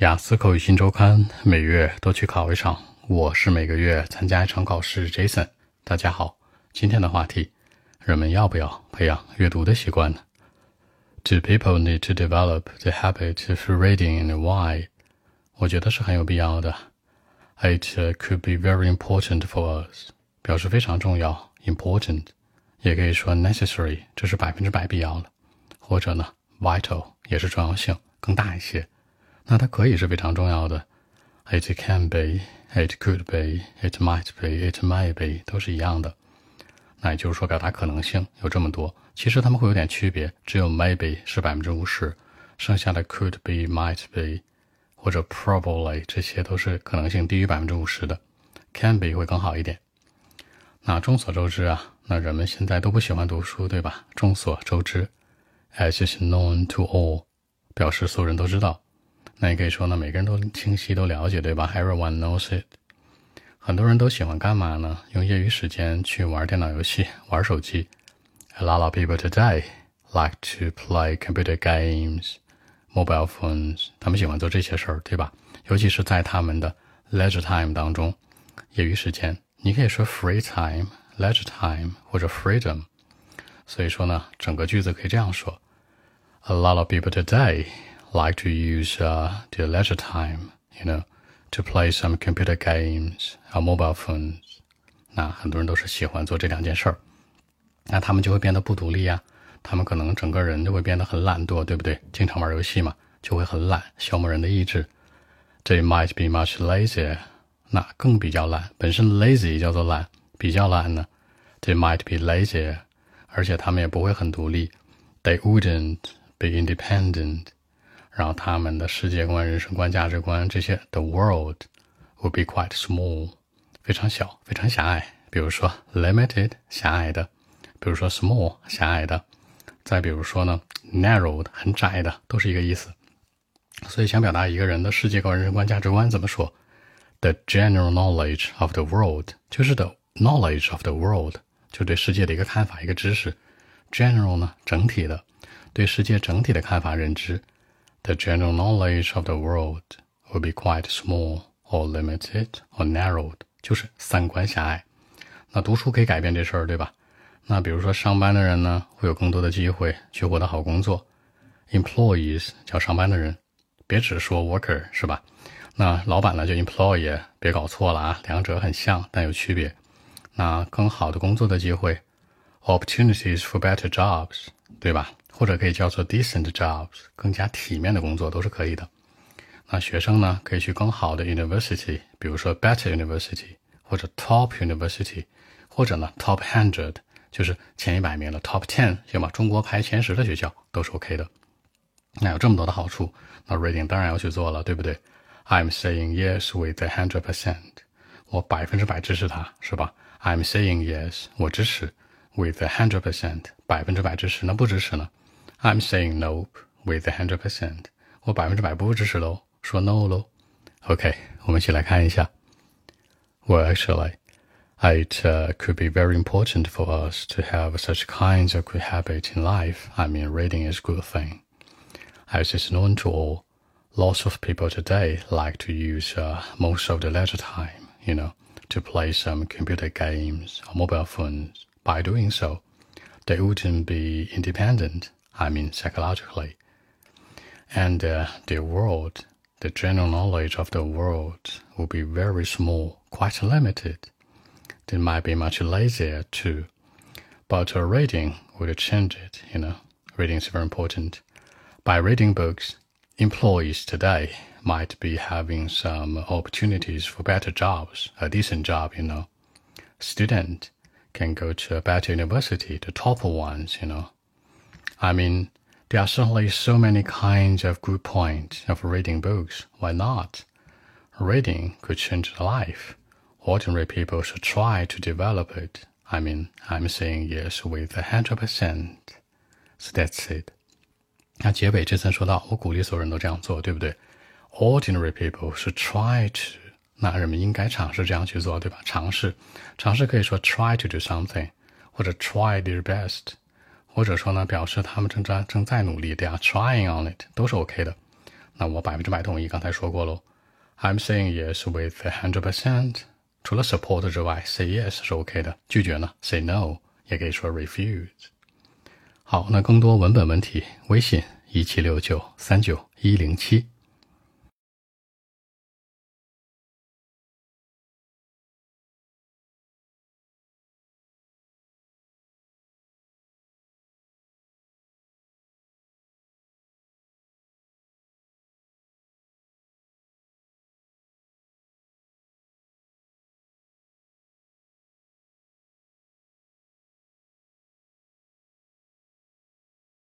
雅思口语新周刊每月都去考一场，我是每个月参加一场考试。Jason，大家好，今天的话题：人们要不要培养阅读的习惯呢？Do people need to develop the habit of reading and why？我觉得是很有必要的。It could be very important for us，表示非常重要，important，也可以说 necessary，这是百分之百必要的，或者呢，vital 也是重要性更大一些。那它可以是非常重要的，it can be, it could be, it might be, it may be，都是一样的。那也就是说，表达可能性有这么多，其实它们会有点区别。只有 maybe 是百分之五十，剩下的 could be, might be 或者 probably 这些都是可能性低于百分之五十的，can be 会更好一点。那众所周知啊，那人们现在都不喜欢读书，对吧？众所周知，as is known to all，表示所有人都知道。那也可以说呢，每个人都清晰都了解，对吧？Everyone knows it。很多人都喜欢干嘛呢？用业余时间去玩电脑游戏、玩手机。A lot of people today like to play computer games, mobile phones。他们喜欢做这些事儿，对吧？尤其是在他们的 leisure time 当中，业余时间，你可以说 free time、leisure time 或者 freedom。所以说呢，整个句子可以这样说：A lot of people today。like to use uh, their leisure time, you know, to play some computer games or mobile phones。那很多人都是喜欢做这两件事儿，那他们就会变得不独立呀。他们可能整个人就会变得很懒惰，对不对？经常玩游戏嘛，就会很懒，消磨人的意志。They might be much lazier，那更比较懒。本身 lazy 叫做懒，比较懒呢，they might be lazier，而且他们也不会很独立。They wouldn't be independent。 然后他们的世界观、人生观、价值观这些，the world would be quite small，非常小、非常狭隘。比如说 limited，狭隘的；比如说 small，狭隘的；再比如说呢，narrowed，很窄的，都是一个意思。所以想表达一个人的世界观、人生观、价值观怎么说？The general knowledge of the world，就是 the knowledge of the world，就对世界的一个看法、一个知识。general 呢，整体的，对世界整体的看法、认知。The general knowledge of the world will be quite small or limited or narrowed，就是三观狭隘。那读书可以改变这事儿，对吧？那比如说上班的人呢，会有更多的机会去获得好工作。Employees 叫上班的人，别只说 worker 是吧？那老板呢，就 employee，别搞错了啊，两者很像，但有区别。那更好的工作的机会，opportunities for better jobs，对吧？或者可以叫做 decent jobs，更加体面的工作都是可以的。那学生呢，可以去更好的 university，比如说 better university，或者 top university，或者呢 top hundred，就是前一百名的 top ten，行吧？中国排前十的学校都是 OK 的。那有这么多的好处，那 reading 当然要去做了，对不对？I'm saying yes with a hundred percent，我百分之百支持他，是吧？I'm saying yes，我支持 with a hundred percent，百分之百支持。那不支持呢？I'm saying no with a hundred percent。我百分之百不支持喽，说 no 喽。OK，我们一起来看一下。Well, actually, it uh, could be very important for us to have such kinds of good habits in life. I mean, reading is a good thing. As is known to all, lots of people today like to use uh, most of the leisure time, you know, to play some computer games or mobile phones. By doing so, they wouldn't be independent I mean psychologically. And uh, the world, the general knowledge of the world will be very small, quite limited. They might be much lazier too. But reading will change it, you know. Reading is very important. By reading books, employees today might be having some opportunities for better jobs, a decent job, you know. Student can go to a better university, the top ones, you know. I mean, there are certainly so many kinds of good points of reading books. Why not? Reading could change life. Ordinary people should try to develop it. I mean, I'm saying yes with a hundred percent. So that's it. 那结尾这层说到，我鼓励所有人都这样做，对不对？Ordinary people should try to， 那人们应该尝试这样去做，对吧？尝试，尝试可以说 try to do something，或者 try their best。或者说呢，表示他们正在正在努力，they are trying on it，都是 OK 的。那我百分之百同意，刚才说过喽。I'm saying yes with a hundred percent。除了 support 之外，say yes 是 OK 的。拒绝呢，say no 也可以说 refuse。好，那更多文本问题，微信一七六九三九一零七。